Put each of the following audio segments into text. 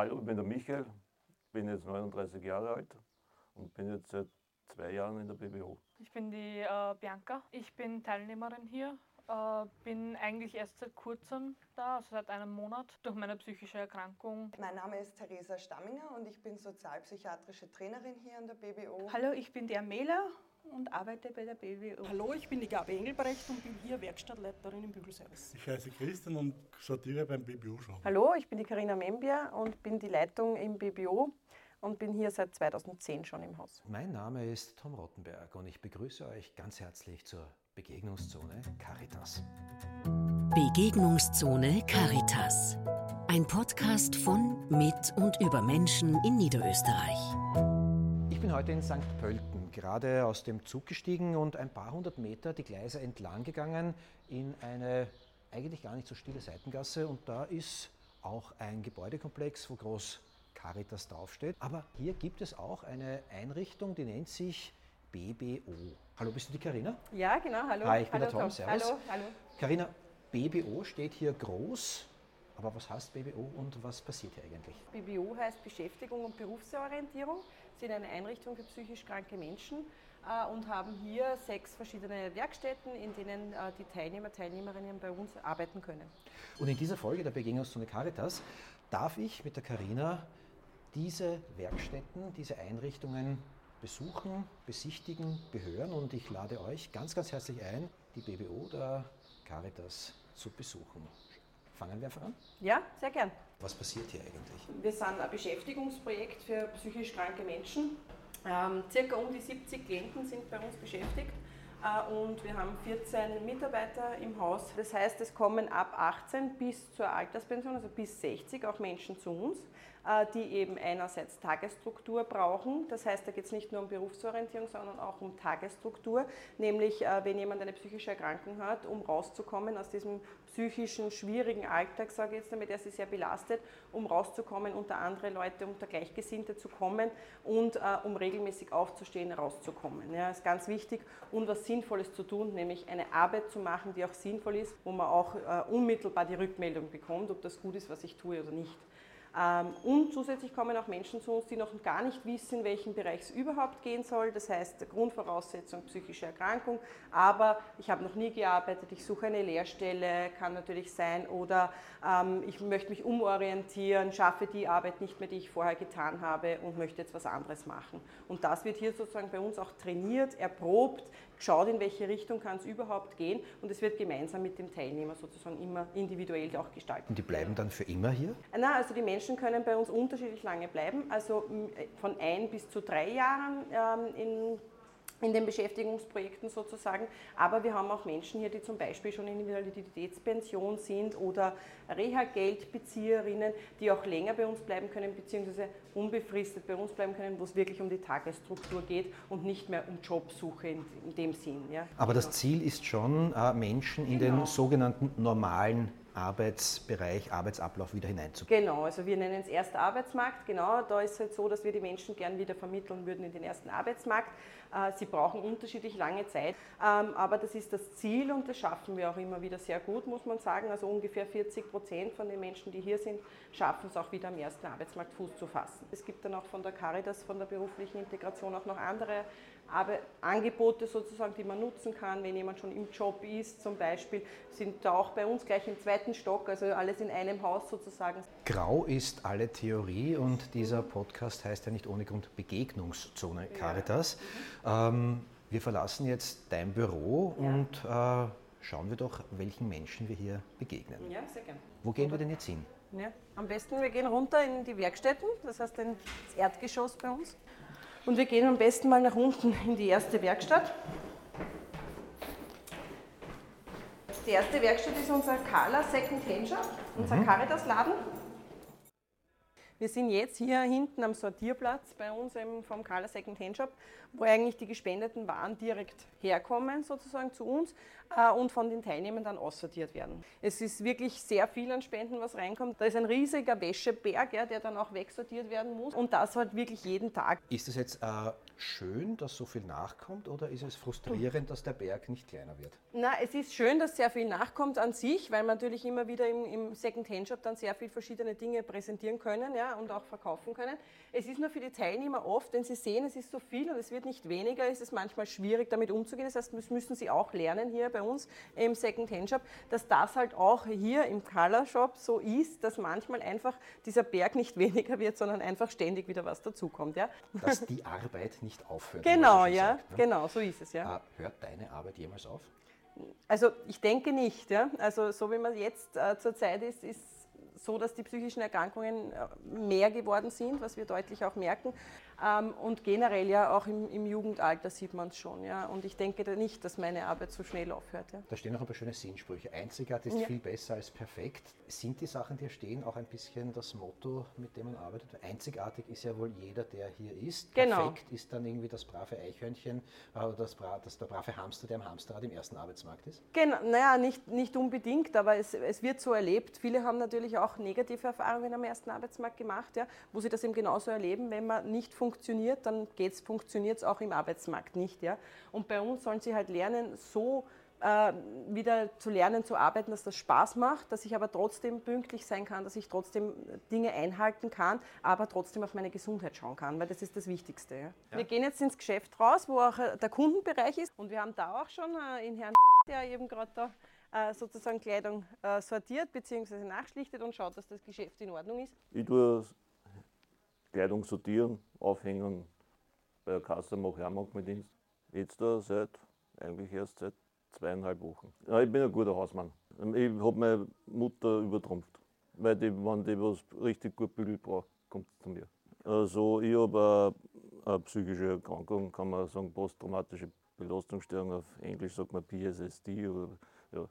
Hallo, ich bin der Michael, bin jetzt 39 Jahre alt und bin jetzt seit zwei Jahren in der BBO. Ich bin die äh, Bianca. Ich bin Teilnehmerin hier. Äh, bin eigentlich erst seit kurzem da, also seit einem Monat, durch meine psychische Erkrankung. Mein Name ist Theresa Stamminger und ich bin sozialpsychiatrische Trainerin hier an der BBO. Hallo, ich bin die Amela und arbeite bei der BWO. Hallo, ich bin die Gabi Engelbrecht und bin hier Werkstattleiterin im Bügelservice. Ich heiße Christian und sortiere beim BBO-Shop. Hallo, ich bin die Karina Membia und bin die Leitung im BBO und bin hier seit 2010 schon im Haus. Mein Name ist Tom Rottenberg und ich begrüße euch ganz herzlich zur Begegnungszone Caritas. Begegnungszone Caritas. Ein Podcast von, mit und über Menschen in Niederösterreich. Ich bin heute in St. Pölten, gerade aus dem Zug gestiegen und ein paar hundert Meter die Gleise entlang gegangen in eine eigentlich gar nicht so stille Seitengasse und da ist auch ein Gebäudekomplex, wo groß Caritas draufsteht. Aber hier gibt es auch eine Einrichtung, die nennt sich BBO. Hallo, bist du die Karina? Ja, genau, hallo. Hi, ich bin hallo, der Tom, servus. Hallo, hallo. Karina, BBO steht hier groß, aber was heißt BBO und was passiert hier eigentlich? BBO heißt Beschäftigung und Berufsorientierung. Sind eine Einrichtung für psychisch kranke Menschen äh, und haben hier sechs verschiedene Werkstätten, in denen äh, die Teilnehmer, Teilnehmerinnen bei uns arbeiten können. Und in dieser Folge der Begegnungszone Caritas darf ich mit der Karina diese Werkstätten, diese Einrichtungen besuchen, besichtigen, behören und ich lade euch ganz, ganz herzlich ein, die BBO der Caritas zu besuchen. Fangen wir einfach an? Ja, sehr gern. Was passiert hier eigentlich? Wir sind ein Beschäftigungsprojekt für psychisch kranke Menschen. Ähm, circa um die 70 Klienten sind bei uns beschäftigt äh, und wir haben 14 Mitarbeiter im Haus. Das heißt, es kommen ab 18 bis zur Alterspension, also bis 60, auch Menschen zu uns, die eben einerseits Tagesstruktur brauchen. Das heißt, da geht es nicht nur um Berufsorientierung, sondern auch um Tagesstruktur. Nämlich, äh, wenn jemand eine psychische Erkrankung hat, um rauszukommen aus diesem psychischen, schwierigen Alltag, sage ich jetzt damit, der sie sehr belastet, um rauszukommen, unter andere Leute, unter Gleichgesinnte zu kommen und äh, um regelmäßig aufzustehen, rauszukommen. Ja, ist ganz wichtig und was Sinnvolles zu tun, nämlich eine Arbeit zu machen, die auch sinnvoll ist, wo man auch äh, unmittelbar die Rückmeldung bekommt, ob das gut ist, was ich tue oder nicht. Ähm, und zusätzlich kommen auch Menschen zu uns, die noch gar nicht wissen, in welchen Bereich es überhaupt gehen soll. Das heißt, Grundvoraussetzung psychische Erkrankung, aber ich habe noch nie gearbeitet, ich suche eine Lehrstelle, kann natürlich sein, oder ähm, ich möchte mich umorientieren, schaffe die Arbeit nicht mehr, die ich vorher getan habe und möchte jetzt was anderes machen. Und das wird hier sozusagen bei uns auch trainiert, erprobt, geschaut, in welche Richtung kann es überhaupt gehen und es wird gemeinsam mit dem Teilnehmer sozusagen immer individuell auch gestaltet. Und die bleiben dann für immer hier? Na, also die Menschen können bei uns unterschiedlich lange bleiben, also von ein bis zu drei Jahren ähm, in in den Beschäftigungsprojekten sozusagen. Aber wir haben auch Menschen hier, die zum Beispiel schon in Invaliditätspension sind oder Reha-Geldbezieherinnen, die auch länger bei uns bleiben können, beziehungsweise unbefristet bei uns bleiben können, wo es wirklich um die Tagesstruktur geht und nicht mehr um Jobsuche in, in dem Sinn. Ja. Aber das Ziel ist schon, äh, Menschen in genau. den sogenannten normalen Arbeitsbereich, Arbeitsablauf wieder hineinzubringen. Genau, also wir nennen es erster Arbeitsmarkt. Genau, da ist es halt so, dass wir die Menschen gern wieder vermitteln würden in den ersten Arbeitsmarkt. Äh, sie brauchen unterschiedlich lange Zeit, ähm, aber das ist das Ziel und das schaffen wir auch immer wieder sehr gut, muss man sagen. Also ungefähr 40 Prozent von den Menschen, die hier sind, schaffen es auch wieder am ersten Arbeitsmarkt Fuß zu fassen. Es gibt dann auch von der Caritas, von der beruflichen Integration auch noch andere Angebote sozusagen, die man nutzen kann, wenn jemand schon im Job ist zum Beispiel, sind da auch bei uns gleich im zweiten Stock, also alles in einem Haus sozusagen. Grau ist alle Theorie und dieser Podcast heißt ja nicht ohne Grund Begegnungszone Caritas. Ja. Ähm, wir verlassen jetzt dein Büro ja. und äh, schauen wir doch, welchen Menschen wir hier begegnen. Ja, sehr gerne. Wo gehen wir denn jetzt hin? Ja, am besten, wir gehen runter in die Werkstätten, das heißt ins Erdgeschoss bei uns. Und wir gehen am besten mal nach unten in die erste Werkstatt. Die erste Werkstatt ist unser Kala Second Hand Shop, unser mhm. Caritas-Laden. Wir sind jetzt hier hinten am Sortierplatz bei uns vom Kala Second Hand Shop, wo eigentlich die gespendeten Waren direkt herkommen, sozusagen zu uns äh, und von den Teilnehmern dann aussortiert werden. Es ist wirklich sehr viel an Spenden, was reinkommt. Da ist ein riesiger Wäscheberg, ja, der dann auch wegsortiert werden muss und das halt wirklich jeden Tag. Ist es jetzt äh, schön, dass so viel nachkommt oder ist es frustrierend, dass der Berg nicht kleiner wird? Na, es ist schön, dass sehr viel nachkommt an sich, weil wir natürlich immer wieder im, im Second-Hand-Shop dann sehr viel verschiedene Dinge präsentieren können. Ja ja, und auch verkaufen können. Es ist nur für die Teilnehmer oft, wenn sie sehen, es ist so viel und es wird nicht weniger, ist es manchmal schwierig damit umzugehen. Das heißt, das müssen sie auch lernen hier bei uns im Second-Hand-Shop, dass das halt auch hier im Color-Shop so ist, dass manchmal einfach dieser Berg nicht weniger wird, sondern einfach ständig wieder was dazukommt. Ja? Dass die Arbeit nicht aufhört. Genau, ja, sagt, ne? genau, so ist es, ja. Ah, Hört deine Arbeit jemals auf? Also ich denke nicht. Ja? Also so wie man jetzt äh, zurzeit ist, ist so, dass die psychischen Erkrankungen äh, mehr geworden sind, was wir deutlich auch merken. Ähm, und generell ja auch im, im Jugendalter sieht man es schon. Ja? Und ich denke da nicht, dass meine Arbeit so schnell aufhört. Ja? Da stehen noch ein paar schöne Sinnsprüche. Einzigartig ist Ja. viel besser als perfekt. Sind die Sachen, die hier stehen, auch ein bisschen das Motto, mit dem man arbeitet? Einzigartig ist ja wohl jeder, der hier ist. Genau. Perfekt ist dann irgendwie das brave Eichhörnchen äh, oder das, das, der brave Hamster, der am Hamsterrad im ersten Arbeitsmarkt ist. Genau, naja, nicht, nicht unbedingt, aber es, es wird so erlebt. Viele haben natürlich auch negative Erfahrungen am ersten Arbeitsmarkt gemacht, ja, wo sie das eben genauso erleben. Wenn man nicht funktioniert, dann funktioniert es auch im Arbeitsmarkt nicht. Ja. Und bei uns sollen sie halt lernen, so äh, wieder zu lernen, zu arbeiten, dass das Spaß macht, dass ich aber trotzdem pünktlich sein kann, dass ich trotzdem Dinge einhalten kann, aber trotzdem auf meine Gesundheit schauen kann, weil das ist das Wichtigste. Ja. Wir gehen jetzt ins Geschäft raus, wo auch äh, der Kundenbereich ist und wir haben da auch schon äh, in Herrn der eben gerade da sozusagen Kleidung äh, sortiert bzw. nachschlichtet und schaut, dass das Geschäft in Ordnung ist. Ich tue Kleidung sortieren, aufhängen, bei der Kasse mache ich auch manchmal Dienst. Jetzt da seit, eigentlich erst seit zweieinhalb Wochen. Ja, ich bin ein guter Hausmann. Ich habe meine Mutter übertrumpft. Weil die, wenn die was richtig gut bügelt braucht, kommt zu mir. Also ich habe eine, eine psychische Erkrankung, kann man sagen, posttraumatische Belastungsstörung, auf Englisch sagt man PSSD. Oder, ja.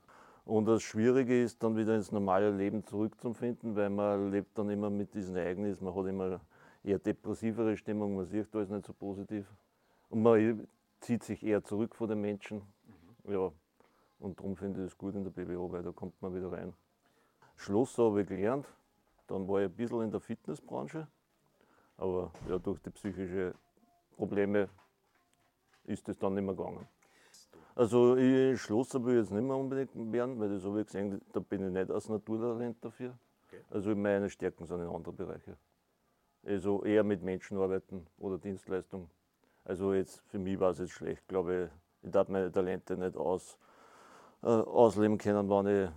Und das Schwierige ist dann wieder ins normale Leben zurückzufinden, weil man lebt dann immer mit diesen Ereignissen, man hat immer eher depressivere Stimmung, man sieht alles nicht so positiv. Und man zieht sich eher zurück von den Menschen. Ja, und darum finde ich es gut in der BWO, weil da kommt man wieder rein. Schlosser habe ich gelernt, dann war ich ein bisschen in der Fitnessbranche, aber ja, durch die psychischen Probleme ist es dann nicht mehr gegangen. Also ich Schlosser will ich jetzt nicht mehr unbedingt werden, weil das habe ich gesehen, da bin ich nicht als Naturtalent dafür. Also meine Stärken sind in anderen Bereichen. Also eher mit Menschen arbeiten oder Dienstleistung. Also jetzt für mich war es jetzt schlecht, glaube ich. Ich darf meine Talente nicht aus, äh, ausleben können, wenn ich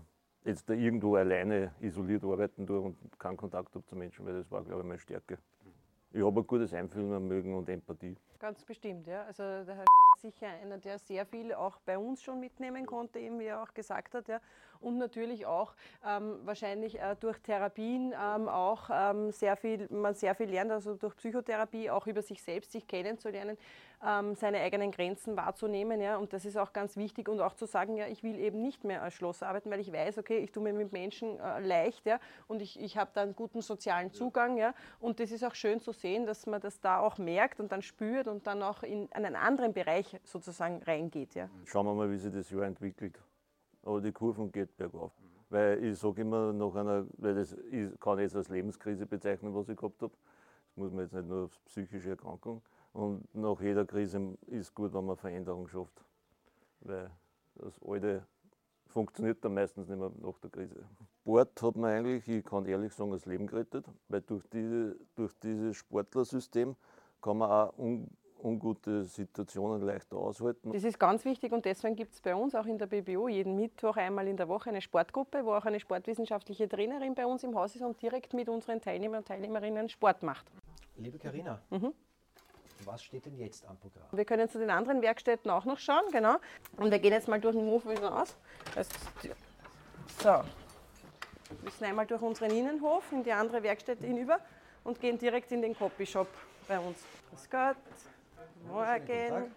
jetzt da irgendwo alleine isoliert arbeiten tue und keinen Kontakt habe zu Menschen, weil das war, glaube ich, meine Stärke. Ich habe ein gutes Einfühlvermögen und Empathie. Ganz bestimmt, ja. Also der Herr sicher einer, der sehr viel auch bei uns schon mitnehmen konnte, eben wie er auch gesagt hat, ja. Und natürlich auch ähm, wahrscheinlich äh, durch Therapien ähm, auch ähm, sehr viel, man sehr viel lernt, also durch Psychotherapie auch über sich selbst, sich kennenzulernen, ähm, seine eigenen Grenzen wahrzunehmen, ja. Und das ist auch ganz wichtig und auch zu sagen, ja, ich will eben nicht mehr als Schlosser arbeiten, weil ich weiß, okay, ich tue mir mit Menschen äh, leicht, ja, und ich, ich habe da einen guten sozialen Zugang, ja. Und das ist auch schön zu sehen, dass man das da auch merkt und dann spürt und dann auch in einen anderen Bereich sozusagen reingeht, ja. Schauen wir mal, wie sich das Jahr entwickelt. Aber die Kurven geht bergauf. Weil ich sage immer nach einer, weil das ich kann ich jetzt als Lebenskrise bezeichnen, was ich gehabt habe. Das muss man jetzt nicht nur als psychische Erkrankung. Und nach jeder Krise ist gut, wenn man Veränderung schafft. Weil das Alte funktioniert dann meistens nicht mehr nach der Krise. Sport hat mir eigentlich, ich kann ehrlich sagen, das Leben gerettet, weil durch, diese, durch dieses Sportlersystem kann man auch un, ungute Situationen leichter aushalten. Das ist ganz wichtig und deswegen gibt es bei uns auch in der BBO jeden Mittwoch einmal in der Woche eine Sportgruppe, wo auch eine sportwissenschaftliche Trainerin bei uns im Haus ist und direkt mit unseren Teilnehmern und Teilnehmerinnen Sport macht. Liebe Karina, Mhm. was steht denn jetzt am Programm? Wir können zu den anderen Werkstätten auch noch schauen, genau. Und wir gehen jetzt mal durch den Hof wieder aus. Das, so. Wir müssen einmal durch unseren Innenhof in die andere Werkstätte hinüber und gehen direkt in den Copyshop bei uns. Grüß Gott. Morgen.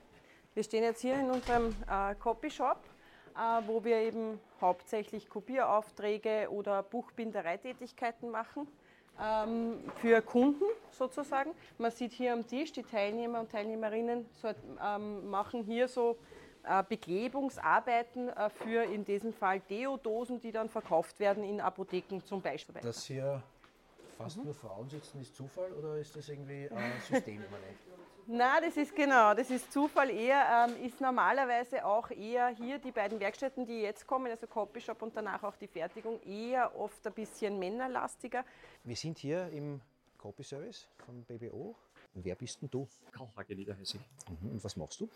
Wir stehen jetzt hier in unserem äh, Copyshop, äh, wo wir eben hauptsächlich Kopieraufträge oder Buchbindereitätigkeiten machen ähm, für Kunden sozusagen. Man sieht hier am Tisch, die Teilnehmer und Teilnehmerinnen so, ähm, machen hier so äh, Beklebungsarbeiten äh, für in diesem Fall Deodosen, die dann verkauft werden in Apotheken zum Beispiel. Dass hier fast nur Frauen sitzen, ist Zufall oder ist das irgendwie äh, systemimmanent? Na, das ist genau, das ist Zufall eher, ähm, ist normalerweise auch eher hier die beiden Werkstätten, die jetzt kommen, also Copyshop und danach auch die Fertigung, eher oft ein bisschen männerlastiger. Wir sind hier im Copy-Service vom BBO. Wer bist denn du? Karl-Hage Niederhäusig. Mhm. Und was machst du?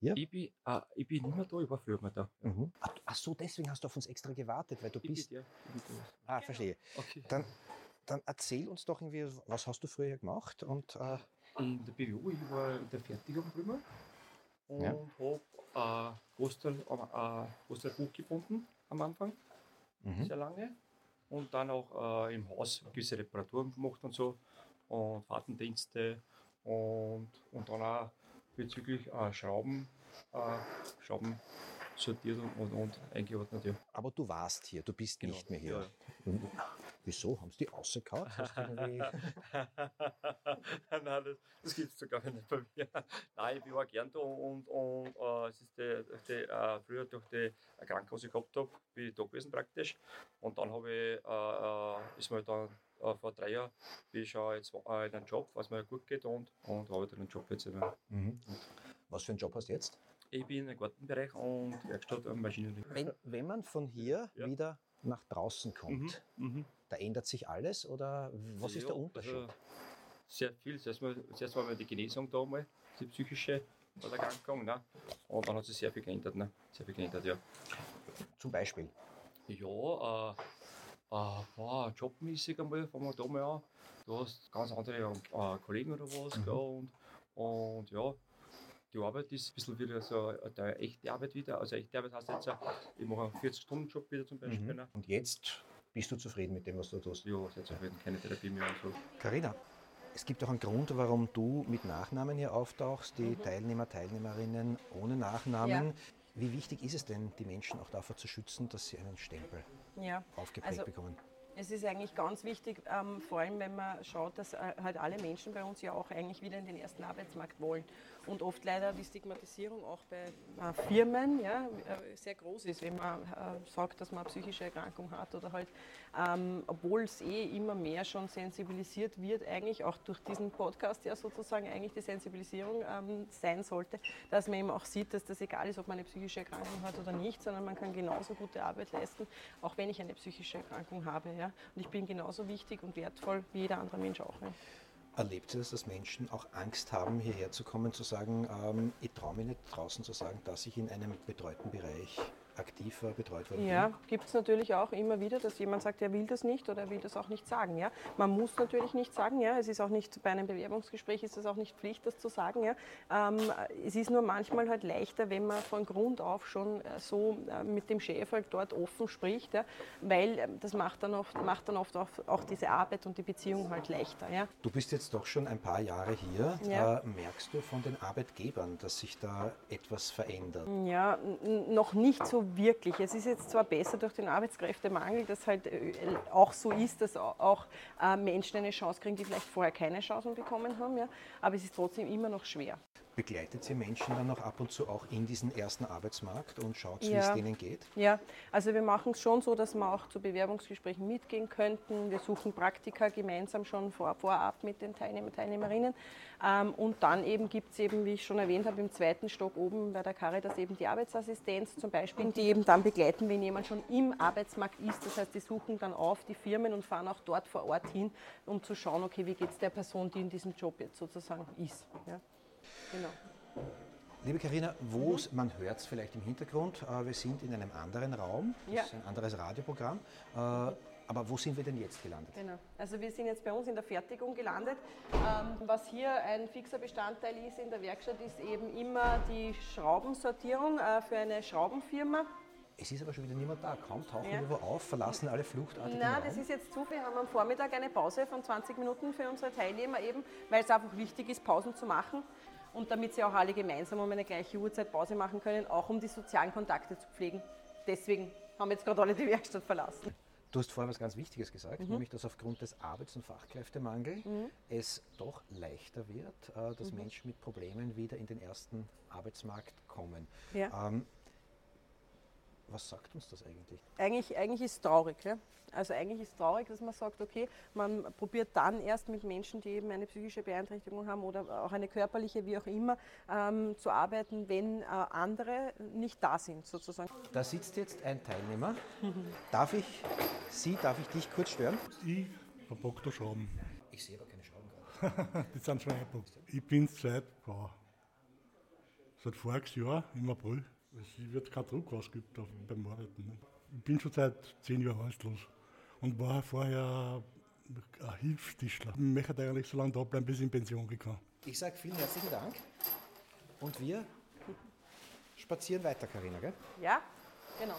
Ich, bin, äh, ich bin nicht mehr da, ich war früher mal da. Mhm. Ach, ach so, deswegen hast du auf uns extra gewartet, weil du Ich bist. bin der. Ich bin Ah, verstehe. der. Okay. Dann, dann erzähl uns doch irgendwie, was hast du früher gemacht und äh, In der BWO, ich war in der Fertigung drüber und Ja. habe äh, Großteil, äh, Großteil Buch gebunden am Anfang, Mhm. sehr lange. Und dann auch äh, im Haus gewisse Reparaturen gemacht und so und Fahrtendienste und, und dann auch bezüglich äh, Schrauben, äh, Schrauben sortiert und, und, und eingeordnet. Ja. aber du warst hier, du bist Genau, nicht mehr hier. ja. Wieso? Haben sie die rausgehauen? Nein, das, das gibt es sogar nicht bei mir. Nein, ich war gern da und, und äh, es ist die, die, äh, früher durch die Erkrankung, die ich gehabt habe, bin ich da gewesen praktisch. Und dann habe ich, äh, äh, ist mir dann äh, vor drei Jahren, bin ich schon jetzt äh, in einem Job, was mir gut geht und, und arbeite in einem Job jetzt immer. Mhm. Was für einen Job hast du jetzt? Ich bin im Gartenbereich und Werkstatt und Maschinerie. Wenn, wenn man von hier Ja. wieder nach draußen kommt, Mhm. da ändert sich alles oder was ist Ja, der Unterschied? Also sehr viel. Zuerst mal, zuerst war die Genesung da mal, die psychische Erkrankung. Ne? Und dann hat sich sehr viel geändert. Ne? Sehr viel geändert, ja. Zum Beispiel. Ja, äh, äh, wow, jobmäßig einmal, fangen wir da mal an. Du hast ganz andere äh, Kollegen oder was. Mhm. gell, Und, und ja, die Arbeit ist ein bisschen wieder so eine echte Arbeit wieder. Also echte Arbeit heißt jetzt, äh, ich mache einen 40-Stunden-Job wieder zum Beispiel. Mhm. Ne? Und jetzt bist du zufrieden mit dem, was du tust? Ja, sehr zufrieden, keine Therapie mehr und so. Carina, es gibt auch einen Grund, warum du mit Nachnamen hier auftauchst, die Teilnehmer, Teilnehmerinnen ohne Nachnamen. Ja. Wie wichtig ist es denn, die Menschen auch davor zu schützen, dass sie einen Stempel Ja. aufgeprägt Also- bekommen? Es ist eigentlich ganz wichtig, ähm, vor allem wenn man schaut, dass äh, halt alle Menschen bei uns ja auch eigentlich wieder in den ersten Arbeitsmarkt wollen. Und oft leider die Stigmatisierung auch bei äh, Firmen ja, äh, sehr groß ist, wenn man äh, sagt, dass man eine psychische Erkrankung hat oder halt, ähm, obwohl es eh immer mehr schon sensibilisiert wird, eigentlich auch durch diesen Podcast ja sozusagen eigentlich die Sensibilisierung ähm, sein sollte, dass man eben auch sieht, dass das egal ist, ob man eine psychische Erkrankung hat oder nicht, sondern man kann genauso gute Arbeit leisten, auch wenn ich eine psychische Erkrankung habe. Ja? Und ich bin genauso wichtig und wertvoll wie jeder andere Mensch auch. Ja? Erlebt ihr das, dass Menschen auch Angst haben, hierher zu kommen, zu sagen, ähm, ich traue mich nicht draußen zu sagen, dass ich in einem betreuten Bereich aktiv war, betreut worden Ja, bin? gibt es natürlich auch immer wieder, dass jemand sagt, er will das nicht oder er will das auch nicht sagen. Ja? Man muss natürlich nicht sagen, ja? es ist auch nicht bei einem Bewerbungsgespräch ist es auch nicht Pflicht, das zu sagen. Ja? Ähm, es ist nur manchmal halt leichter, wenn man von Grund auf schon äh, so äh, mit dem Chef halt dort offen spricht, ja? weil das macht dann oft, macht dann oft auch, auch diese Arbeit und die Beziehung halt leichter. Ja? Du bist jetzt doch schon ein paar Jahre hier. Ja. Äh, merkst du von den Arbeitgebern, dass sich da etwas verändert? Ja, noch nicht so wirklich. Es ist jetzt zwar besser durch den Arbeitskräftemangel, dass halt äh, auch so ist, dass au- auch äh, Menschen eine Chance kriegen, die vielleicht vorher keine Chancen bekommen haben, ja. aber es ist trotzdem immer noch schwer. Begleitet ihr Menschen dann auch ab und zu auch in diesen ersten Arbeitsmarkt und schaut, wie Ja. es denen geht? Ja, also wir machen es schon so, dass wir auch zu Bewerbungsgesprächen mitgehen könnten. Wir suchen Praktika gemeinsam schon vor, vorab mit den Teilnehmer, Teilnehmerinnen. Ähm, und dann eben gibt es eben, wie ich schon erwähnt habe, im zweiten Stock oben bei der Caritas eben die Arbeitsassistenz zum Beispiel, die eben dann begleiten, wenn jemand schon im Arbeitsmarkt ist. Das heißt, die suchen dann auf die Firmen und fahren auch dort vor Ort hin, um zu schauen, okay, wie geht es der Person, die in diesem Job jetzt sozusagen ist. Ja. Genau. Liebe Karina, wo man hört es vielleicht im Hintergrund, äh, wir sind in einem anderen Raum, das Ja. ist ein anderes Radioprogramm. Äh, aber wo sind wir denn jetzt gelandet? Genau. Also wir sind jetzt bei uns in der Fertigung gelandet. Ähm, was hier ein fixer Bestandteil ist in der Werkstatt, ist eben immer die Schraubensortierung äh, für eine Schraubenfirma. Es ist aber schon wieder niemand da. Kaum tauchen Ja. wir wo auf, verlassen alle fluchtartig Raum. das ist jetzt zu. Wir haben am Vormittag eine Pause von 20 Minuten für unsere Teilnehmer eben, weil es einfach wichtig ist, Pausen zu machen. Und damit sie auch alle gemeinsam um eine gleiche Uhrzeit Pause machen können, auch um die sozialen Kontakte zu pflegen. Deswegen haben jetzt gerade alle die Werkstatt verlassen. Du hast vorher was ganz Wichtiges gesagt, Mhm. nämlich dass aufgrund des Arbeits- und Fachkräftemangels es doch leichter wird, äh, dass Mhm. Menschen mit Problemen wieder in den ersten Arbeitsmarkt kommen. Ja. Ähm, was sagt uns das eigentlich? Eigentlich, eigentlich ist es traurig. Ja? Also eigentlich ist es traurig, dass man sagt, okay, man probiert dann erst mit Menschen, die eben eine psychische Beeinträchtigung haben oder auch eine körperliche, wie auch immer, ähm, zu arbeiten, wenn äh, andere nicht da sind, sozusagen. Da sitzt jetzt ein Teilnehmer. Darf ich Sie, darf ich dich kurz stören? Ich verpack da Schrauben. Ich sehe aber keine die sind schon eingebucht. Ich bin seit, boah, seit voriges Jahr im April. Es wird kein Druck ausgeübt auf, beim Arbeiten. ne? Ich bin schon seit zehn Jahren arbeitslos und war vorher ein Hilfstischler. Ich möchte eigentlich so lange da bleiben, bis ich in Pension gekommen. Ich sage vielen herzlichen Dank und wir spazieren weiter, Karina. Gell? Ja, genau.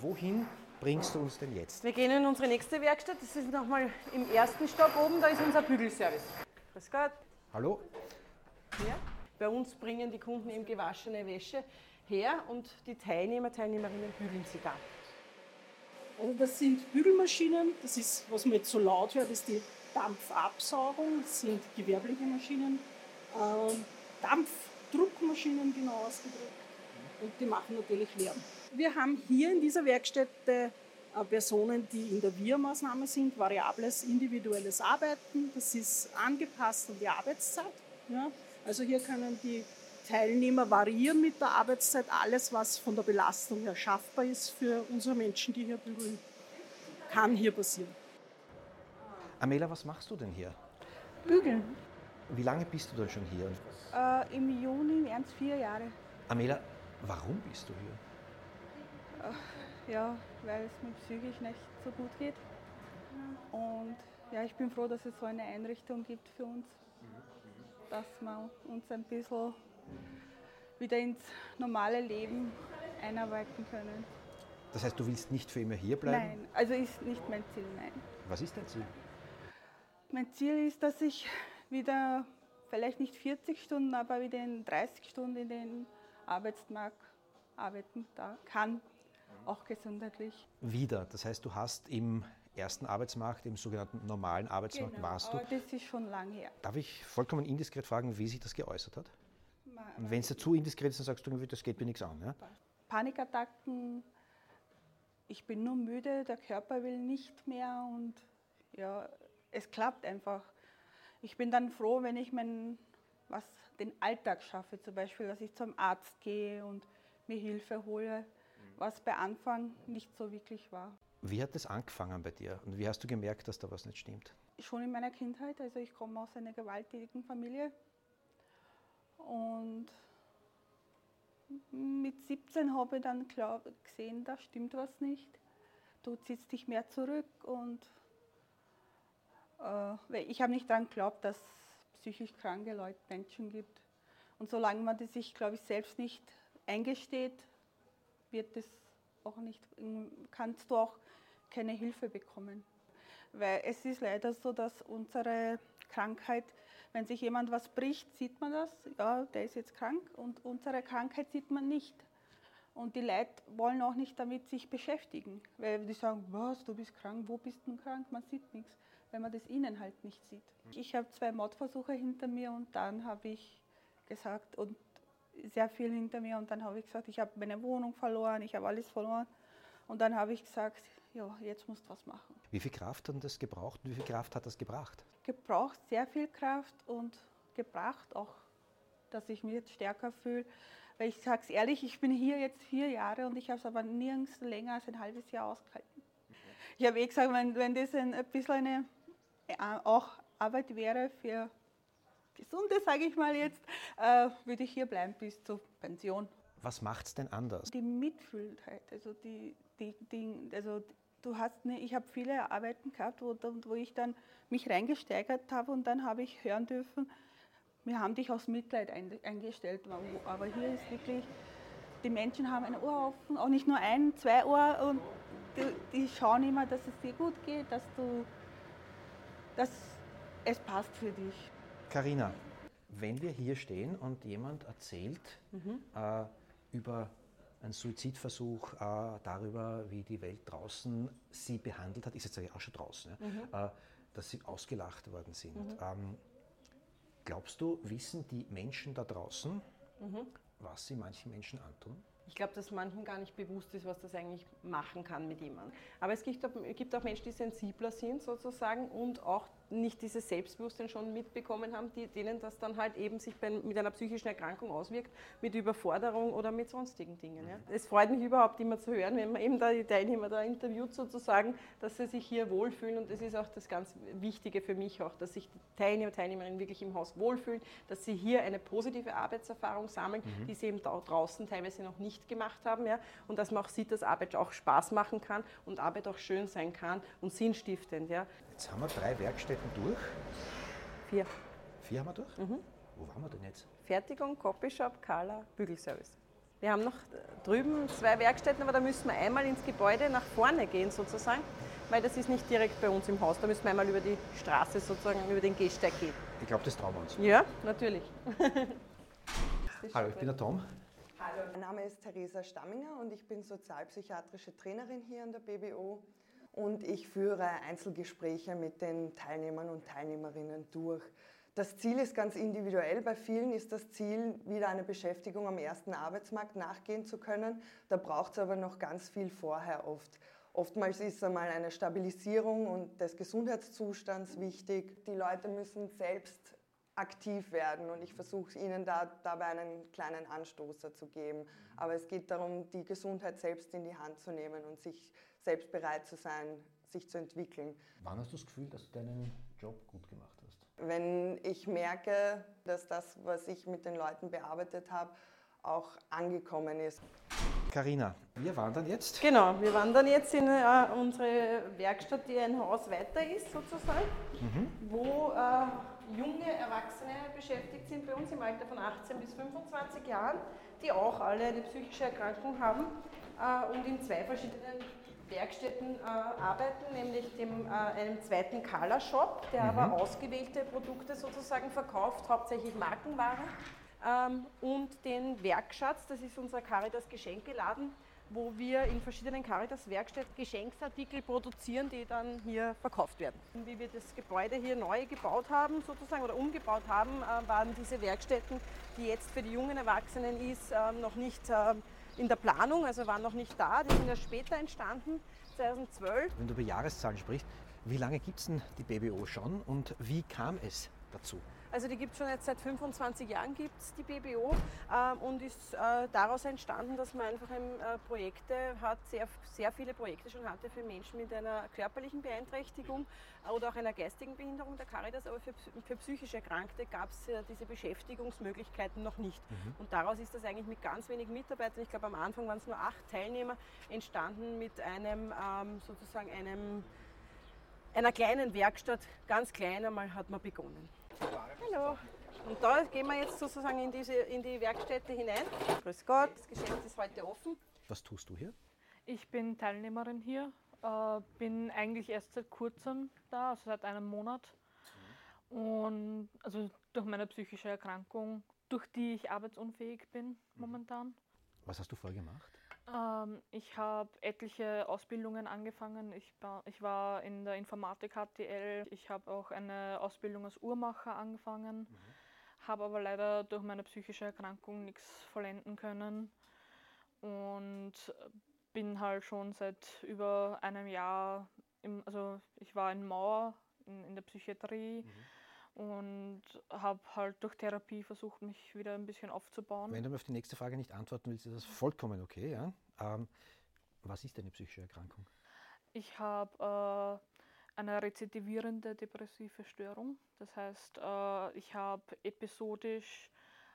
Wohin bringst du uns denn jetzt? Wir gehen in unsere nächste Werkstatt. Das ist nochmal im ersten Stock oben, da ist unser Bügelservice. Grüß Gott. Hallo? Hier. Bei uns bringen die Kunden eben gewaschene Wäsche her und die Teilnehmer, Teilnehmerinnen bügeln sie dann. Also das sind Bügelmaschinen, das ist, was man jetzt so laut hört, ist die Dampfabsaugung, das sind gewerbliche Maschinen, ähm, Dampfdruckmaschinen genau ausgedrückt und die machen natürlich Lärm. Wir haben hier in dieser Werkstätte äh, Personen, die in der Wir-Maßnahme sind, variables individuelles Arbeiten, das ist angepasst an die Arbeitszeit. Ja. Also hier können die Teilnehmer variieren mit der Arbeitszeit, alles was von der Belastung her schaffbar ist für unsere Menschen, die hier bügeln, kann hier passieren. Amela, was machst du denn hier? Bügeln. Wie lange bist du denn schon hier? Äh, Im Juni wären es vier Jahre. Amela, warum bist du hier? Ja, weil es mir psychisch nicht so gut geht. Und ja, ich bin froh, dass es so eine Einrichtung gibt für uns, dass wir uns ein bisschen wieder ins normale Leben einarbeiten können. Das heißt, du willst nicht für immer hier bleiben? Nein, also ist nicht mein Ziel, nein. Was ist dein Ziel? Mein Ziel ist, dass ich wieder, vielleicht nicht 40 Stunden, aber wieder in 30 Stunden in den Arbeitsmarkt arbeiten da kann, auch gesundheitlich. Wieder. Das heißt, du hast im ersten Arbeitsmarkt, im sogenannten normalen Arbeitsmarkt, warst du. aber das ist schon lang her. Darf ich vollkommen indiskret fragen, wie sich das geäußert hat? Und wenn es zu indiskret ist, dann sagst du irgendwie, das geht mir nichts an. Ja? Panikattacken, ich bin nur müde, der Körper will nicht mehr und ja, es klappt einfach. Ich bin dann froh, wenn ich mein, was, den Alltag schaffe, zum Beispiel, dass ich zum Arzt gehe und mir Hilfe hole, was bei Anfang nicht so wirklich war. Wie hat das angefangen bei dir? Und wie hast du gemerkt, dass da was nicht stimmt? Schon in meiner Kindheit, also ich komme aus einer gewalttätigen Familie und mit 17 habe ich dann glaub, gesehen, da stimmt was nicht. Du ziehst dich mehr zurück und äh, ich habe nicht daran geglaubt, dass es psychisch kranke Leute, Menschen gibt. Und solange man das sich, glaube ich, selbst nicht eingesteht, wird das auch nicht, kannst du auch keine Hilfe bekommen. Weil es ist leider so, dass unsere Krankheit, wenn sich jemand was bricht, sieht man das, ja, der ist jetzt krank und unsere Krankheit sieht man nicht. Und die Leute wollen auch nicht damit sich beschäftigen, weil die sagen, was, du bist krank, wo bist du krank, man sieht nichts, weil man das innen halt nicht sieht. Ich habe zwei Mordversuche hinter mir und dann habe ich gesagt, und sehr viel hinter mir und dann habe ich gesagt, ich habe meine Wohnung verloren, ich habe alles verloren. Und dann habe ich gesagt, ja, jetzt musst du was machen. Wie viel Kraft hat das gebraucht und wie viel Kraft hat das gebracht? Gebraucht sehr viel Kraft und gebracht auch, dass ich mich jetzt stärker fühle. Weil ich sage es ehrlich, ich bin hier jetzt vier Jahre und ich habe es aber nirgends länger als ein halbes Jahr ausgehalten. Ich habe eh gesagt, wenn, wenn das ein, ein bisschen eine äh, auch Arbeit wäre für Gesunde, sage ich mal jetzt, äh, würde ich hier bleiben bis zur Pension. Was macht es denn anders? Die Mitfühltheit, also die, die, die also du hast ne, ich habe viele Arbeiten gehabt, wo, wo ich dann mich reingesteigert habe und dann habe ich hören dürfen, wir haben dich aus Mitleid ein, eingestellt, aber hier ist wirklich, die Menschen haben ein Ohr offen, auch nicht nur ein, zwei Ohr und die, die schauen immer, dass es dir gut geht, dass du, dass es passt für dich. Karina, wenn wir hier stehen und jemand erzählt äh, über einen Suizidversuch, äh, darüber, wie die Welt draußen sie behandelt hat, ist jetzt auch schon draußen, ja, äh, dass sie ausgelacht worden sind. Ähm, glaubst du, wissen die Menschen da draußen, was sie manchen Menschen antun? Ich glaube, dass manchen gar nicht bewusst ist, was das eigentlich machen kann mit jemandem. Aber es gibt auch, es gibt auch Menschen, die sensibler sind sozusagen und auch nicht dieses Selbstbewusstsein schon mitbekommen haben, die, denen das dann halt eben sich bei, mit einer psychischen Erkrankung auswirkt, mit Überforderung oder mit sonstigen Dingen. Ja. Es freut mich überhaupt immer zu hören, wenn man eben da die Teilnehmer da interviewt sozusagen, dass sie sich hier wohlfühlen und das ist auch das ganz Wichtige für mich auch, dass sich die Teilnehmer, Teilnehmerinnen wirklich im Haus wohlfühlen, dass sie hier eine positive Arbeitserfahrung sammeln, mhm. die sie eben da draußen teilweise noch nicht gemacht haben ja. und dass man auch sieht, dass Arbeit auch Spaß machen kann und Arbeit auch schön sein kann und sinnstiftend. Ja. Jetzt haben wir drei Werkstätten durch. Vier. Vier haben wir durch? Mhm. Wo waren wir denn jetzt? Fertigung, Copyshop, Kala, Bügelservice. Wir haben noch drüben zwei Werkstätten, aber da müssen wir einmal ins Gebäude nach vorne gehen sozusagen, weil das ist nicht direkt bei uns im Haus. Da müssen wir einmal über die Straße sozusagen, über den Gehsteig gehen. Ich glaube, das trauen wir uns. Ja, natürlich. Hallo, ich bin der Tom. Hallo, mein Name ist Theresa Stamminger und ich bin sozialpsychiatrische Trainerin hier an der BBO und ich führe Einzelgespräche mit den Teilnehmern und Teilnehmerinnen durch. Das Ziel ist ganz individuell. Bei vielen ist das Ziel, wieder eine Beschäftigung am ersten Arbeitsmarkt nachgehen zu können. Da braucht es aber noch ganz viel vorher oft. Oftmals ist einmal eine Stabilisierung und des Gesundheitszustands wichtig. Die Leute müssen selbst aktiv werden und ich versuche ihnen da, dabei einen kleinen Anstoßer zu geben. Aber es geht darum, die Gesundheit selbst in die Hand zu nehmen und sich selbst bereit zu sein, sich zu entwickeln. Wann hast du das Gefühl, dass du deinen Job gut gemacht hast? Wenn ich merke, dass das, was ich mit den Leuten bearbeitet habe, auch angekommen ist. Carina, wir wandern jetzt? Genau, wir wandern jetzt in äh, unsere Werkstatt, die ein Haus weiter ist sozusagen, mhm. wo äh, junge Erwachsene beschäftigt sind bei uns im Alter von 18 bis 25 Jahren, die auch alle eine psychische Erkrankung haben äh, und in zwei verschiedenen Werkstätten äh, arbeiten, nämlich dem, äh, einem zweiten Color Shop, der mhm. aber ausgewählte Produkte sozusagen verkauft, hauptsächlich Markenwaren, ähm, und den Werkschatz, das ist unser Caritas Geschenkeladen, wo wir in verschiedenen Caritas Werkstätten Geschenksartikel produzieren, die dann hier verkauft werden. Wie wir das Gebäude hier neu gebaut haben, sozusagen oder umgebaut haben, äh, waren diese Werkstätten, die jetzt für die jungen Erwachsenen ist, äh, noch nicht äh, in der Planung, also waren noch nicht da. Die sind ja später entstanden, 2012. Wenn du über Jahreszahlen sprichst, wie lange gibt es denn die BBO schon und wie kam es dazu? Also die gibt es schon jetzt seit 25 Jahren, gibt es die BBO äh, und ist äh, daraus entstanden, dass man einfach ein, äh, Projekte hat, sehr, sehr viele Projekte schon hatte für Menschen mit einer körperlichen Beeinträchtigung oder auch einer geistigen Behinderung der Caritas, aber für, für psychisch Erkrankte gab es äh, diese Beschäftigungsmöglichkeiten noch nicht. Mhm. Und daraus ist das eigentlich mit ganz wenigen Mitarbeitern, ich glaube am Anfang waren es nur acht Teilnehmer, entstanden mit einem ähm, sozusagen einem einer kleinen Werkstatt, ganz klein einmal hat man begonnen. Hallo. Und da gehen wir jetzt sozusagen in, diese, in die Werkstätte hinein. Grüß Gott, das Geschäft ist heute offen. Was tust du hier? Ich bin Teilnehmerin hier, äh, bin eigentlich erst seit kurzem da, also seit einem Monat. Und also durch meine psychische Erkrankung, durch die ich arbeitsunfähig bin mhm. momentan. Was hast du vorher gemacht? Ähm, ich habe etliche Ausbildungen angefangen. Ich, ich, war in der Informatik HTL. Ich habe auch eine Ausbildung als Uhrmacher angefangen, mhm. habe aber leider durch meine psychische Erkrankung nichts vollenden können und bin halt schon seit über einem Jahr, im, also ich war in Mauer in, in der Psychiatrie. Mhm und habe halt durch Therapie versucht, mich wieder ein bisschen aufzubauen. Wenn du mir auf die nächste Frage nicht antworten willst, ist das vollkommen okay. Ja? Ähm, was ist eine psychische Erkrankung? Ich habe äh, eine rezidivierende depressive Störung. Das heißt, äh, ich habe episodisch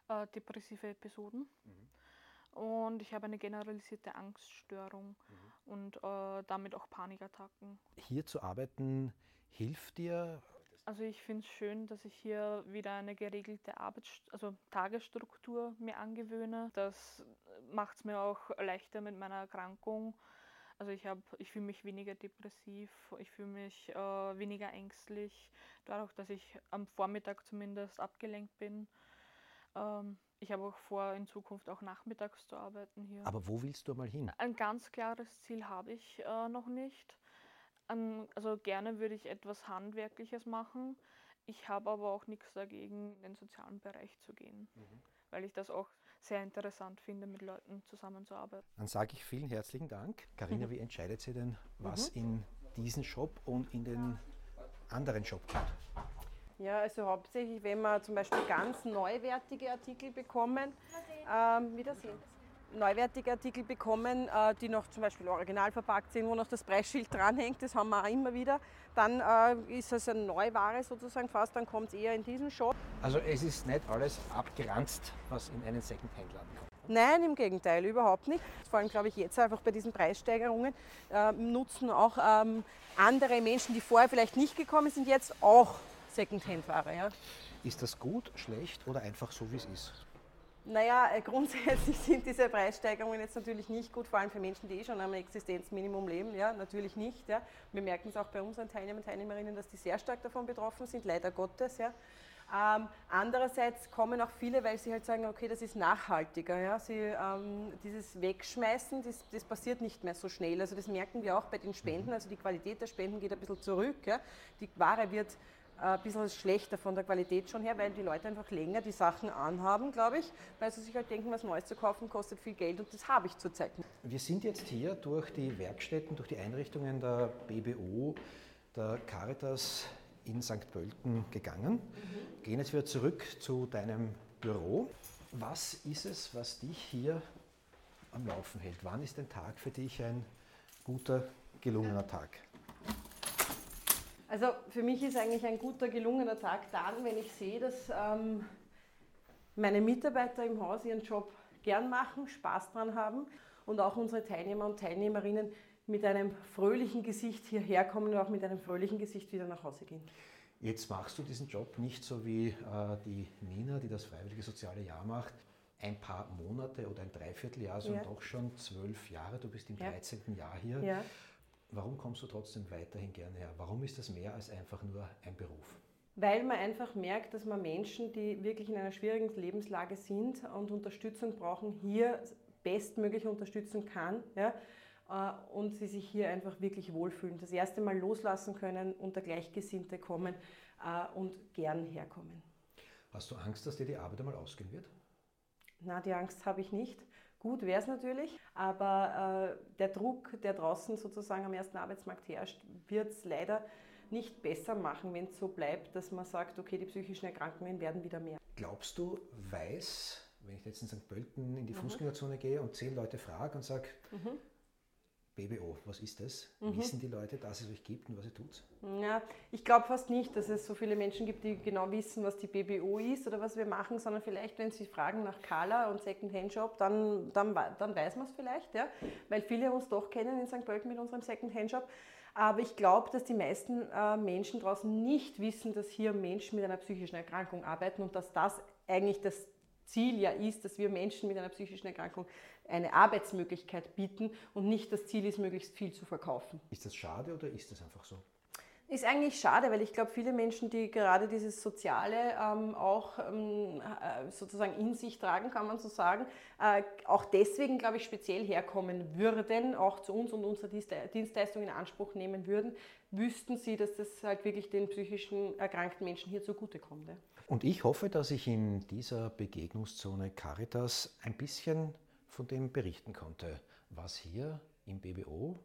äh, depressive Episoden. Mhm. Und ich habe eine generalisierte Angststörung mhm. und äh, damit auch Panikattacken. Hier zu arbeiten hilft dir also ich finde es schön, dass ich hier wieder eine geregelte Arbeits also Tagesstruktur mir angewöhne. Das macht es mir auch leichter mit meiner Erkrankung. Also ich ich fühle mich weniger depressiv, ich fühle mich äh, weniger ängstlich, dadurch, dass ich am Vormittag zumindest abgelenkt bin. Ähm, ich habe auch vor, in Zukunft auch nachmittags zu arbeiten hier. Aber wo willst du mal hin? Ein ganz klares Ziel habe ich äh, noch nicht. Ähm, also gerne würde ich etwas Handwerkliches machen. Ich habe aber auch nichts dagegen, in den sozialen Bereich zu gehen, mhm. weil ich das auch sehr interessant finde, mit Leuten zusammenzuarbeiten. Dann sage ich vielen herzlichen Dank. Karina, wie entscheidet sie denn, was mhm. in diesen Shop und in den anderen Job tut? Ja, also hauptsächlich, wenn wir zum Beispiel ganz neuwertige Artikel bekommen, ähm, Wiedersehen. Neuwertige Artikel bekommen, äh, die noch zum Beispiel original verpackt sind, wo noch das Preisschild dranhängt, das haben wir auch immer wieder. Dann äh, ist es eine Neuware sozusagen fast, dann kommt es eher in diesen Shop. Also es ist nicht alles abgeranzt, was in einen Secondhand-Laden kommt. Nein, im Gegenteil, überhaupt nicht. Vor allem glaube ich jetzt einfach bei diesen Preissteigerungen äh, nutzen auch ähm, andere Menschen, die vorher vielleicht nicht gekommen sind, jetzt auch Secondhand-Ware. Ja. Ist das gut, schlecht oder einfach so, wie es ist? Naja, äh, grundsätzlich sind diese Preissteigerungen jetzt natürlich nicht gut, vor allem für Menschen, die eh schon am Existenzminimum leben. Ja, natürlich nicht. Ja. Wir merken es auch bei unseren Teilnehmern und Teilnehmerinnen, dass die sehr stark davon betroffen sind, leider Gottes. Ja. Ähm, andererseits kommen auch viele, weil sie halt sagen, okay, das ist nachhaltiger. Ja? Sie, ähm, dieses Wegschmeißen, das, das, passiert nicht mehr so schnell. Also das merken wir auch bei den Spenden. Also die Qualität der Spenden geht ein bisschen zurück. Ja? Die Ware wird ein bisschen schlechter von der Qualität schon her, weil die Leute einfach länger die Sachen anhaben, glaube ich, weil sie sich halt denken, was Neues zu kaufen kostet viel Geld und das habe ich zurzeit nicht. Wir sind jetzt hier durch die Werkstätten, durch die Einrichtungen der BBO, der Caritas in St. Pölten gegangen. Mhm. Gehen jetzt wieder zurück zu deinem Büro. Was ist es, was dich hier am Laufen hält? Wann ist ein Tag für dich ein guter, gelungener Tag? Also für mich ist eigentlich ein guter, gelungener Tag dann, wenn ich sehe, dass ähm, meine Mitarbeiter im Haus ihren Job gern machen, Spaß dran haben und auch unsere Teilnehmer und Teilnehmerinnen mit einem fröhlichen Gesicht hierher kommen und auch mit einem fröhlichen Gesicht wieder nach Hause gehen. Jetzt machst du diesen Job nicht so wie äh, die Nina, die das Freiwillige Soziale Jahr macht, ein paar Monate oder ein Dreivierteljahr, sondern ja. doch schon zwölf Jahre. Du bist im ja. 13. Jahr hier. Ja. Warum kommst du trotzdem weiterhin gerne her? Warum ist das mehr als einfach nur ein Beruf? Weil man einfach merkt, dass man Menschen, die wirklich in einer schwierigen Lebenslage sind und Unterstützung brauchen, hier bestmöglich unterstützen kann. Ja? Äh, und sie sich hier einfach wirklich wohlfühlen. Das erste Mal loslassen können, unter Gleichgesinnte kommen äh, und gern herkommen. Hast du Angst, dass dir die Arbeit einmal ausgehen wird? Na, die Angst habe ich nicht. Gut wäre es natürlich, aber äh, der Druck, der draußen sozusagen am ersten Arbeitsmarkt herrscht, wird es leider nicht besser machen, wenn es so bleibt, dass man sagt, okay, die psychischen Erkrankungen werden wieder mehr. Glaubst du, weiß, wenn ich jetzt in St. Pölten in die mhm. Fußgängerzone gehe und zehn Leute frage und sage, mhm. BBO, was ist das? Mhm. Wissen die Leute, dass es euch gibt und was ihr tut? Ja, ich glaube fast nicht, dass es so viele Menschen gibt, die genau wissen, was die BBO ist oder was wir machen, sondern vielleicht, wenn sie fragen nach Kala und Second-Hand-Shop, dann, dann, dann weiß man es vielleicht, ja? weil viele uns doch kennen in St. Pölten mit unserem Second-Hand-Shop. Aber ich glaube, dass die meisten äh, Menschen draußen nicht wissen, dass hier Menschen mit einer psychischen Erkrankung arbeiten und dass das eigentlich das Ziel ja ist, dass wir Menschen mit einer psychischen Erkrankung eine Arbeitsmöglichkeit bieten und nicht das Ziel ist, möglichst viel zu verkaufen. Ist das schade oder ist das einfach so? Ist eigentlich schade, weil ich glaube, viele Menschen, die gerade dieses Soziale ähm, auch ähm, äh, sozusagen in sich tragen, kann man so sagen, äh, auch deswegen, glaube ich, speziell herkommen würden, auch zu uns und unsere Dienstleistung in Anspruch nehmen würden, wüssten sie, dass das halt wirklich den psychischen erkrankten Menschen hier zugutekommt. Ja. Und ich hoffe, dass ich in dieser Begegnungszone Caritas ein bisschen von dem berichten konnte, was hier im BBO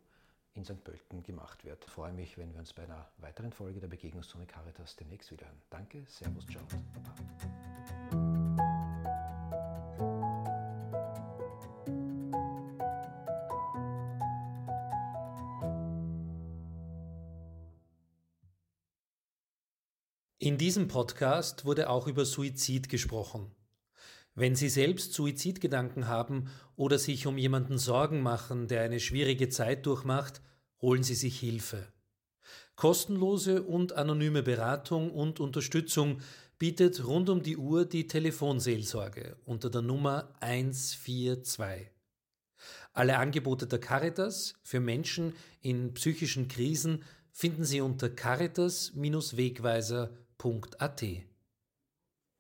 in St. Pölten gemacht wird. Ich freue mich, wenn wir uns bei einer weiteren Folge der Begegnungszone Caritas demnächst wieder hören. Danke, Servus, ciao und Baba. Diesem Podcast wurde auch über Suizid gesprochen. Wenn Sie selbst Suizidgedanken haben oder sich um jemanden Sorgen machen, der eine schwierige Zeit durchmacht, holen Sie sich Hilfe. Kostenlose und anonyme Beratung und Unterstützung bietet rund um die Uhr die Telefonseelsorge unter der Nummer 142. Alle Angebote der Caritas für Menschen in psychischen Krisen finden Sie unter caritas-wegweiser.at.